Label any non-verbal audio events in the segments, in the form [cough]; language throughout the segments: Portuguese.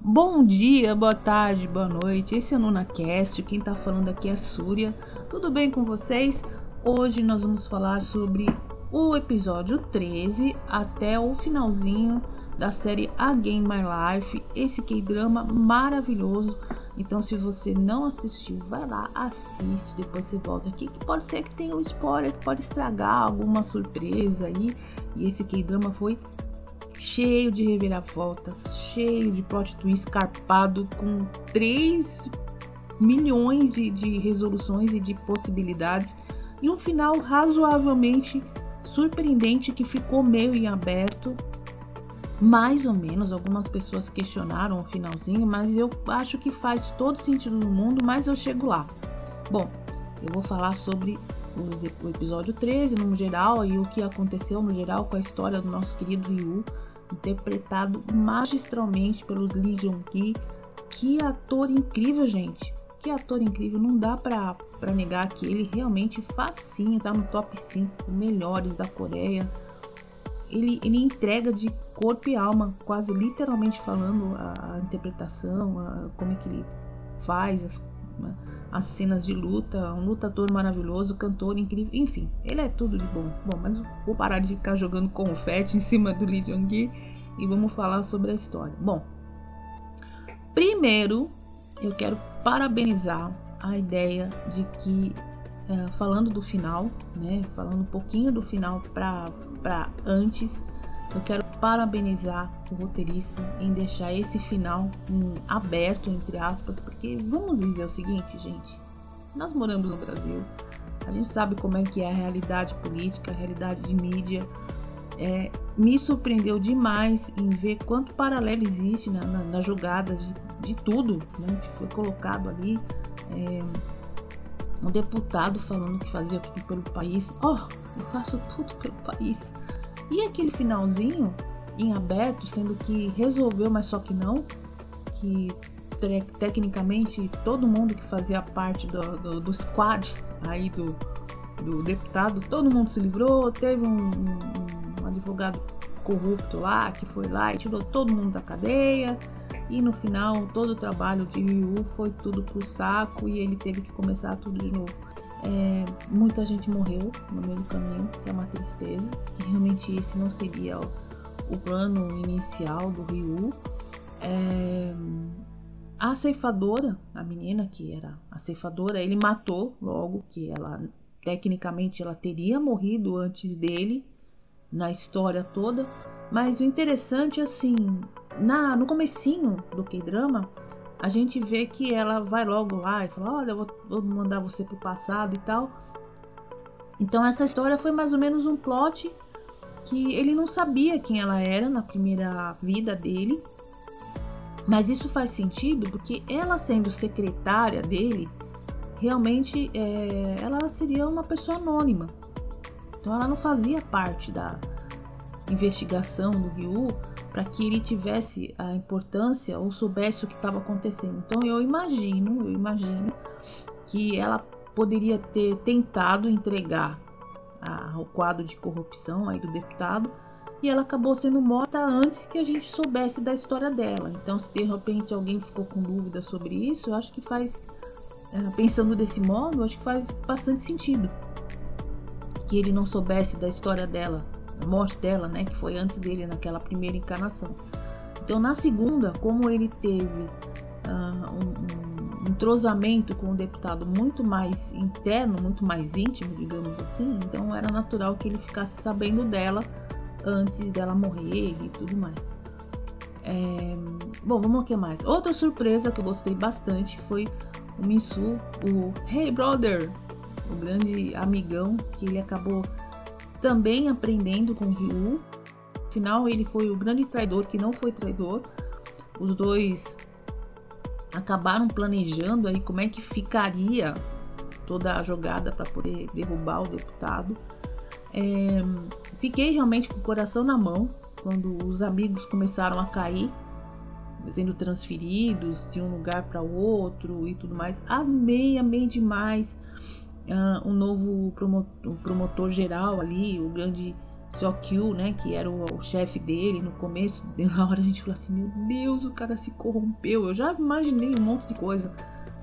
Bom dia, boa tarde, boa noite. Esse é o NunaCast. Quem tá falando aqui é Súria. Tudo bem com vocês? Hoje nós vamos falar sobre o episódio 13 até o finalzinho da série Again My Life. Esse K-drama maravilhoso. Então, se você não assistiu, vai lá, assiste, depois você volta aqui. Que pode ser que tenha um spoiler, que pode estragar alguma surpresa aí. E esse K-drama foi cheio de reviravoltas, cheio de plot twist carpado, com 3 milhões de, de resoluções e de possibilidades, e um final razoavelmente surpreendente que ficou meio em aberto. Mais ou menos, algumas pessoas questionaram o finalzinho, mas eu acho que faz todo sentido no mundo, mas eu chego lá. Bom, eu vou falar sobre o episódio 13 no geral e o que aconteceu no geral com a história do nosso querido Ryu, interpretado magistralmente pelo Lee Jong-ki. Que ator incrível, gente! Que ator incrível! Não dá pra, pra negar que ele realmente facinho, tá no top 5 melhores da Coreia. Ele, ele entrega de corpo e alma, quase literalmente falando a, a interpretação, a, como é que ele faz as, as cenas de luta, um lutador maravilhoso, cantor incrível, enfim, ele é tudo de bom. Bom, mas vou parar de ficar jogando confete em cima do Lee Jong-gi e vamos falar sobre a história. Bom, primeiro eu quero parabenizar a ideia de que é, falando do final, né, falando um pouquinho do final para antes, eu quero parabenizar o roteirista em deixar esse final aberto, entre aspas, porque vamos dizer o seguinte, gente. Nós moramos no Brasil, a gente sabe como é que é a realidade política, a realidade de mídia. É, me surpreendeu demais em ver quanto paralelo existe na, na, nas jogadas de, de, tudo né, que foi colocado ali. É, um deputado falando que fazia tudo pelo país. Oh, eu faço tudo pelo país. E aquele finalzinho em aberto, sendo que resolveu, mas só que não, que tecnicamente todo mundo que fazia parte do, do, do squad aí do, do, deputado, todo mundo se livrou, teve um, um, um advogado corrupto lá que foi lá e tirou todo mundo da cadeia. E no final, todo o trabalho de Ryu foi tudo pro saco e ele teve que começar tudo de novo. É, muita gente morreu no meio do caminho, que é uma tristeza, que realmente esse não seria o, o plano inicial do Ryu. É, a ceifadora, a menina que era a ceifadora, ele matou logo, que ela tecnicamente ela teria morrido antes dele na história toda. Mas o interessante assim, na no comecinho do K-drama, a gente vê que ela vai logo lá e fala: Olha, eu vou, vou mandar você pro passado e tal. Então, essa história foi mais ou menos um plot que ele não sabia quem ela era na primeira vida dele. Mas isso faz sentido porque ela sendo secretária dele, realmente é, ela seria uma pessoa anônima. Então ela não fazia parte da investigação do Ryu para que ele tivesse a importância ou soubesse o que estava acontecendo. Então eu imagino, eu imagino que ela poderia ter tentado entregar a, o quadro de corrupção aí do deputado e ela acabou sendo morta antes que a gente soubesse da história dela. Então, se de repente alguém ficou com dúvida sobre isso, eu acho que faz, é, pensando desse modo, acho que faz bastante sentido que ele não soubesse da história dela a morte dela, né, que foi antes dele naquela primeira encarnação. Então, na segunda, como ele teve uh, um, um entrosamento com o deputado muito mais interno, muito mais íntimo, digamos assim, então era natural que ele ficasse sabendo dela antes dela morrer e tudo mais. É, bom, vamos o que mais? Outra surpresa que eu gostei bastante foi o Minsu, o Hey Brother, o grande amigão que ele acabou também aprendendo com Ryu. Afinal, ele foi o grande traidor que não foi traidor. Os dois acabaram planejando aí como é que ficaria toda a jogada para poder derrubar o deputado. É, fiquei realmente com o coração na mão quando os amigos começaram a cair, sendo transferidos de um lugar para outro e tudo mais. Amei, amei demais uh, um novo promotor, promotor geral ali, o grande Seokyu, né, que era o, o chefe dele no começo, [laughs] na hora a gente falou assim, meu Deus, o cara se corrompeu. Eu já imaginei um monte de coisa,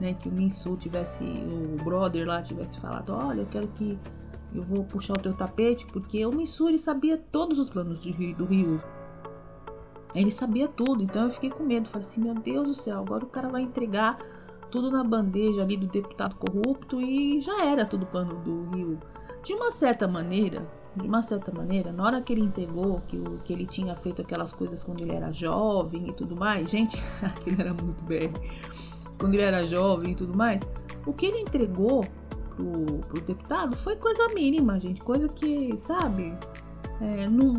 né, que o Minsu tivesse, o brother lá tivesse falado, olha, eu quero que eu vou puxar o teu tapete, porque o Minsu ele sabia todos os planos de, do Ryu. Ele sabia tudo, então eu fiquei com medo. Falei assim, meu Deus do céu, agora o cara vai entregar tudo na bandeja ali do deputado corrupto e já era tudo plano do Rio. De uma certa maneira, de uma certa maneira, na hora que ele entregou que, o, que ele tinha feito aquelas coisas quando ele era jovem e tudo mais, gente, [laughs] aquilo era muito bem. Quando ele era jovem e tudo mais, o que ele entregou pro, pro deputado foi coisa mínima, gente, coisa que, sabe, é, não,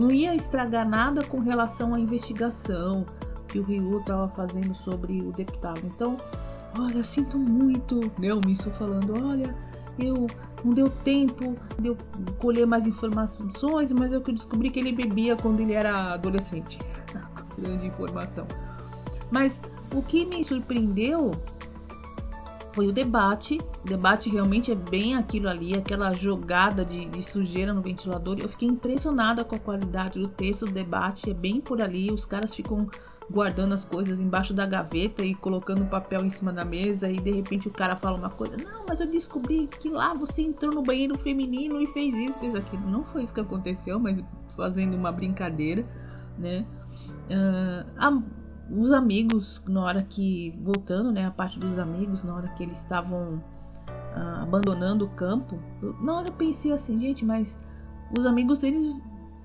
não ia estragar nada com relação à investigação que o Ryu estava fazendo sobre o deputado. Então, olha, sinto muito, né? O Misso falando, olha, eu não deu tempo de eu colher mais informações, mas eu descobri que ele bebia quando ele era adolescente. [laughs] Grande informação. Mas o que me surpreendeu foi o debate. O debate realmente é bem aquilo ali, aquela jogada de, de, sujeira no ventilador. Eu fiquei impressionada com a qualidade do texto. O debate é bem por ali. Os caras ficam guardando as coisas embaixo da gaveta e colocando papel em cima da mesa e de repente o cara fala uma coisa, não, mas eu descobri que lá você entrou no banheiro feminino e fez isso, fez aquilo. Não foi isso que aconteceu, mas fazendo uma brincadeira, né? Uh, a, os amigos, na hora que, voltando, né, a parte dos amigos, na hora que eles estavam uh, abandonando o campo, eu, na hora eu pensei assim, gente, mas os amigos deles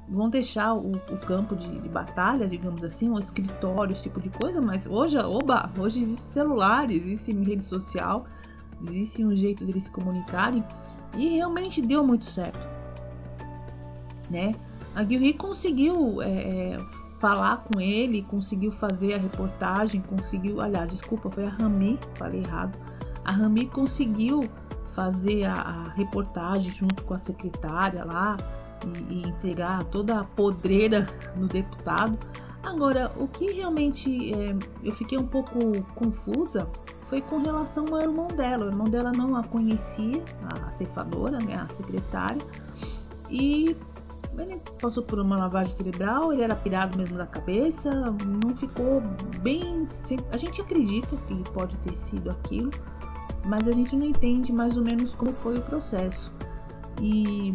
vão deixar o, o campo de, de, batalha, digamos assim, um escritório, esse tipo de coisa, mas hoje, oba, hoje existe celular, existe rede social, existe um jeito deles se comunicarem e realmente deu muito certo, né? A Guilherme conseguiu é, é, falar com ele, conseguiu fazer a reportagem, conseguiu, aliás, desculpa, foi a Rami, falei errado, a Rami conseguiu fazer a, a reportagem junto com a secretária lá, e, entregar toda a podreira no deputado. Agora, o que realmente é, eu fiquei um pouco confusa foi com relação ao irmão dela. O irmão dela não a conhecia, a ceifadora, né, a secretária, e ele passou por uma lavagem cerebral, ele era pirado mesmo da cabeça, não ficou bem. A gente acredita que pode ter sido aquilo, mas a gente não entende mais ou menos como foi o processo. E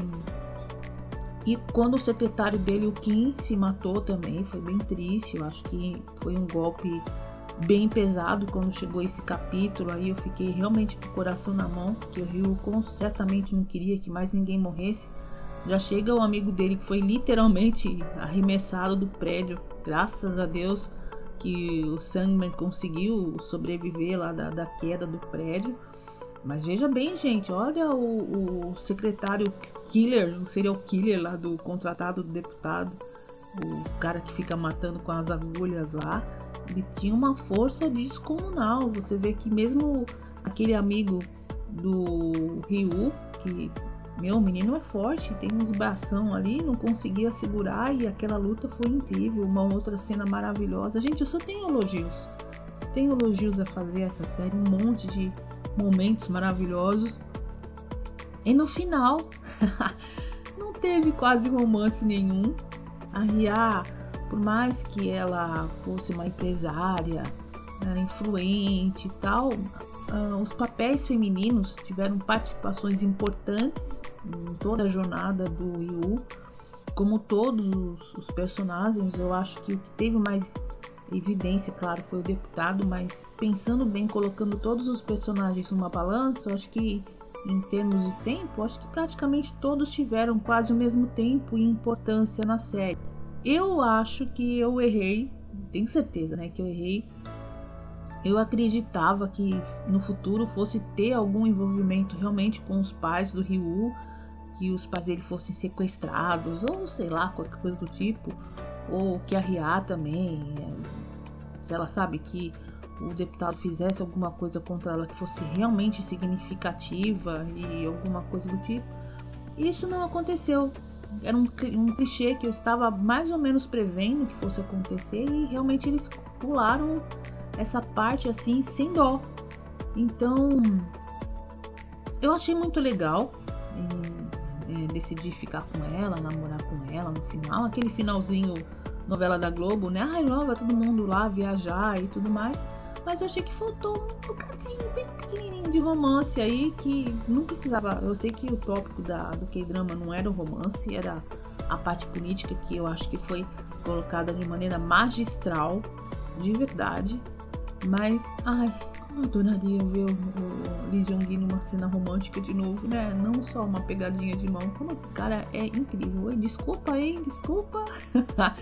e quando o secretário dele, o Kim, se matou também, foi bem triste. Eu acho que foi um golpe bem pesado quando chegou esse capítulo. Aí eu fiquei realmente com o coração na mão, porque o Rio certamente não queria que mais ninguém morresse. Já chega o amigo dele que foi literalmente arremessado do prédio. Graças a Deus que o Sandman conseguiu sobreviver lá da, da queda do prédio. Mas veja bem, gente, olha o, o secretário killer, o serial killer lá do contratado do deputado, o cara que fica matando com as agulhas lá, ele tinha uma força descomunal. Você vê que mesmo aquele amigo do Ryu, que meu menino é forte, tem uns bração ali, não conseguia segurar e aquela luta foi incrível, uma outra cena maravilhosa. Gente, eu só tenho elogios. Tenho elogios a fazer essa série, um monte de momentos maravilhosos. E no final, [laughs] não teve quase romance nenhum. A Ria, por mais que ela fosse uma empresária, influente e tal, uh, os papéis femininos tiveram participações importantes em toda a jornada do Yu. Como todos os, os personagens, eu acho que o que teve mais evidência, claro, foi o deputado, mas pensando bem, colocando todos os personagens numa balança, acho que em termos de tempo, acho que praticamente todos tiveram quase o mesmo tempo e importância na série. Eu acho que eu errei, tenho certeza, né, que eu errei. Eu acreditava que no futuro fosse ter algum envolvimento realmente com os pais do Ryu, que os pais dele fossem sequestrados ou sei lá, qualquer coisa do tipo, ou que a Ria também se ela sabe que o deputado fizesse alguma coisa contra ela que fosse realmente significativa e alguma coisa do tipo. Isso não aconteceu. Era um, um clichê que eu estava mais ou menos prevendo que fosse acontecer e realmente eles pularam essa parte assim sem dó. Então, eu achei muito legal é, decidir ficar com ela, namorar com ela no final, aquele finalzinho novela da Globo, né? Ai, vai todo mundo lá viajar e tudo mais. Mas eu achei que faltou um bocadinho bem pequenininho de romance aí que não precisava. Eu sei que o tópico da, do K-drama não era o romance, era a parte política que eu acho que foi colocada de maneira magistral, de verdade. Mas, ai, eu adoraria ver o, o Lee Jong-gi numa cena romântica de novo, né? Não só uma pegadinha de mão. Como esse cara é incrível. Oi, desculpa, hein? Desculpa. [laughs]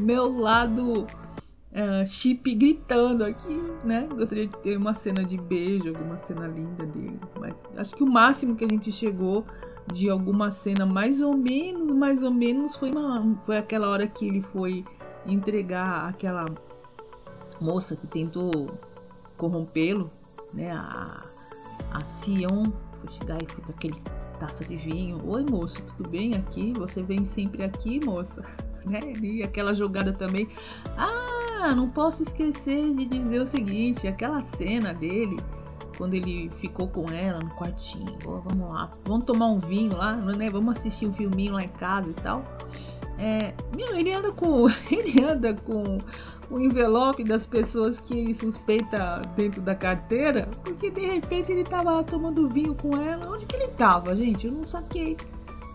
Meu lado uh, chip gritando aqui, né? Gostaria de ter uma cena de beijo, alguma cena linda dele. Mas acho que o máximo que a gente chegou de alguma cena mais ou menos, mais ou menos, foi, uma, foi aquela hora que ele foi entregar aquela moça que tentou corrompê-lo, né? A, a Sion foi chegar e fica aquele taça de vinho. Oi, moço, tudo bem aqui? Você vem sempre aqui, moça? Né? E aquela jogada também. Ah, não posso esquecer de dizer o seguinte: aquela cena dele quando ele ficou com ela no quartinho. Oh, vamos lá, vamos tomar um vinho lá, né? Vamos assistir um filminho lá em casa e tal. É, meu, ele anda com. [laughs] Ele anda com o envelope das pessoas que ele suspeita dentro da carteira, porque de repente ele tava tomando vinho com ela. Onde que ele tava, gente? Eu não saquei.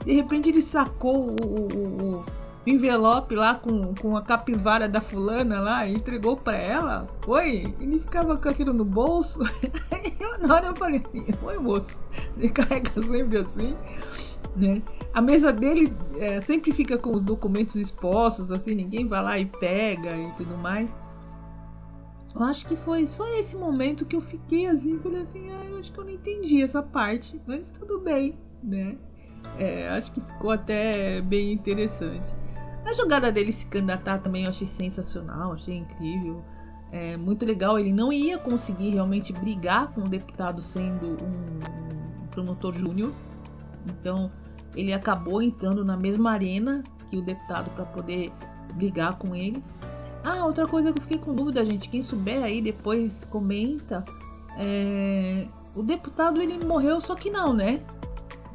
De repente ele sacou o, o, o envelope lá com, com a capivara da fulana lá e entregou para ela. Oi, ele ficava com aquilo no bolso. [laughs] eu, na hora eu falei assim, oi moço, ele carrega sempre assim né? A mesa dele é, sempre fica com os documentos expostos, assim, ninguém vai lá e pega e tudo mais. Eu acho que foi só esse momento que eu fiquei assim, falei assim, ah, eu acho que eu não entendi essa parte, mas tudo bem, né? É, acho que ficou até bem interessante. A jogada dele se candidatar também eu achei sensacional, achei incrível. É muito legal, ele não ia conseguir realmente brigar com o deputado sendo um promotor júnior, então, ele acabou entrando na mesma arena que o deputado para poder brigar com ele. Ah, outra coisa que eu fiquei com dúvida, gente, quem souber aí depois comenta. É... O deputado ele morreu, só que não, né?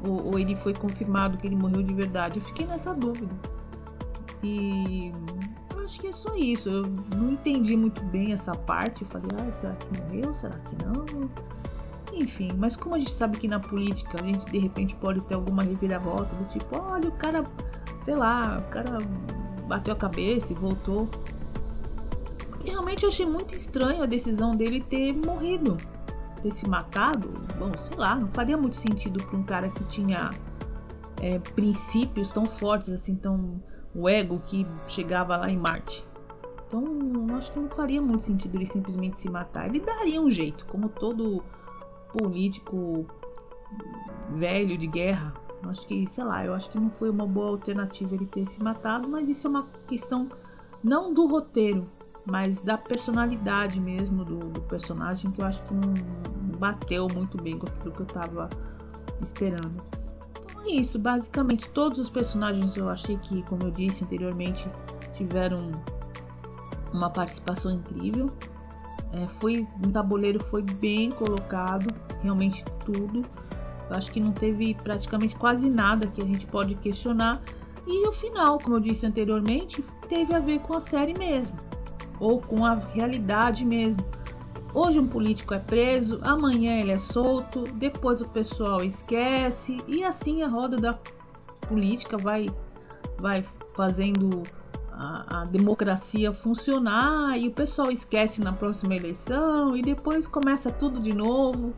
Ou, ou, ele foi confirmado que ele morreu de verdade? Eu fiquei nessa dúvida. E acho que é só isso. Eu não entendi muito bem essa parte. Eu falei, ah, será que morreu? Será que não? Enfim, mas como a gente sabe que na política a gente de repente pode ter alguma reviravolta do tipo, olha, o cara, sei lá, o cara bateu a cabeça e voltou. Porque realmente eu achei muito estranho a decisão dele ter morrido, ter se matado. Bom, sei lá, não faria muito sentido para um cara que tinha é, princípios tão fortes assim, tão o ego que chegava lá em Marte. Então, acho que não faria muito sentido ele simplesmente se matar. Ele daria um jeito, como todo político velho de guerra. Acho que, sei lá, eu acho que não foi uma boa alternativa ele ter se matado, mas isso é uma questão não do roteiro, mas da personalidade mesmo do, do personagem, que eu acho que não bateu muito bem com aquilo que eu tava esperando. É isso, basicamente todos os personagens eu achei que, como eu disse anteriormente, tiveram uma participação incrível. É, foi um tabuleiro foi bem colocado, realmente tudo. Eu acho que não teve praticamente quase nada que a gente pode questionar. E o final, como eu disse anteriormente, teve a ver com a série mesmo, ou com a realidade mesmo. Hoje um político é preso, amanhã ele é solto, depois o pessoal esquece e assim a roda da política vai vai fazendo a, a, democracia funcionar e o pessoal esquece na próxima eleição e depois começa tudo de novo.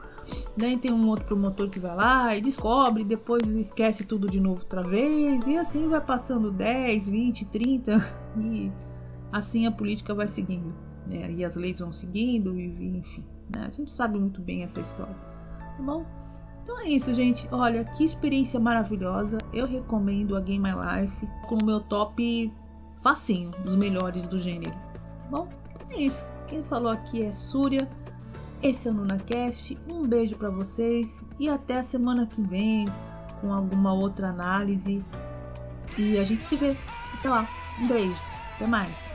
Né? Tem um outro promotor que vai lá e descobre, depois esquece tudo de novo outra vez, e assim vai passando 10, 20, 30, e assim a política vai seguindo. Né? E as leis vão seguindo, e enfim. Né? A gente sabe muito bem essa história. Tá bom? Então é isso, gente. Olha, que experiência maravilhosa. Eu recomendo a Game My Life com o meu top facinho, dos melhores do gênero. Bom, é isso. Quem falou aqui é Súria. Esse é o NunaCast. Um beijo para vocês e até a semana que vem com alguma outra análise. E a gente se vê. Até lá. Um beijo. Até mais.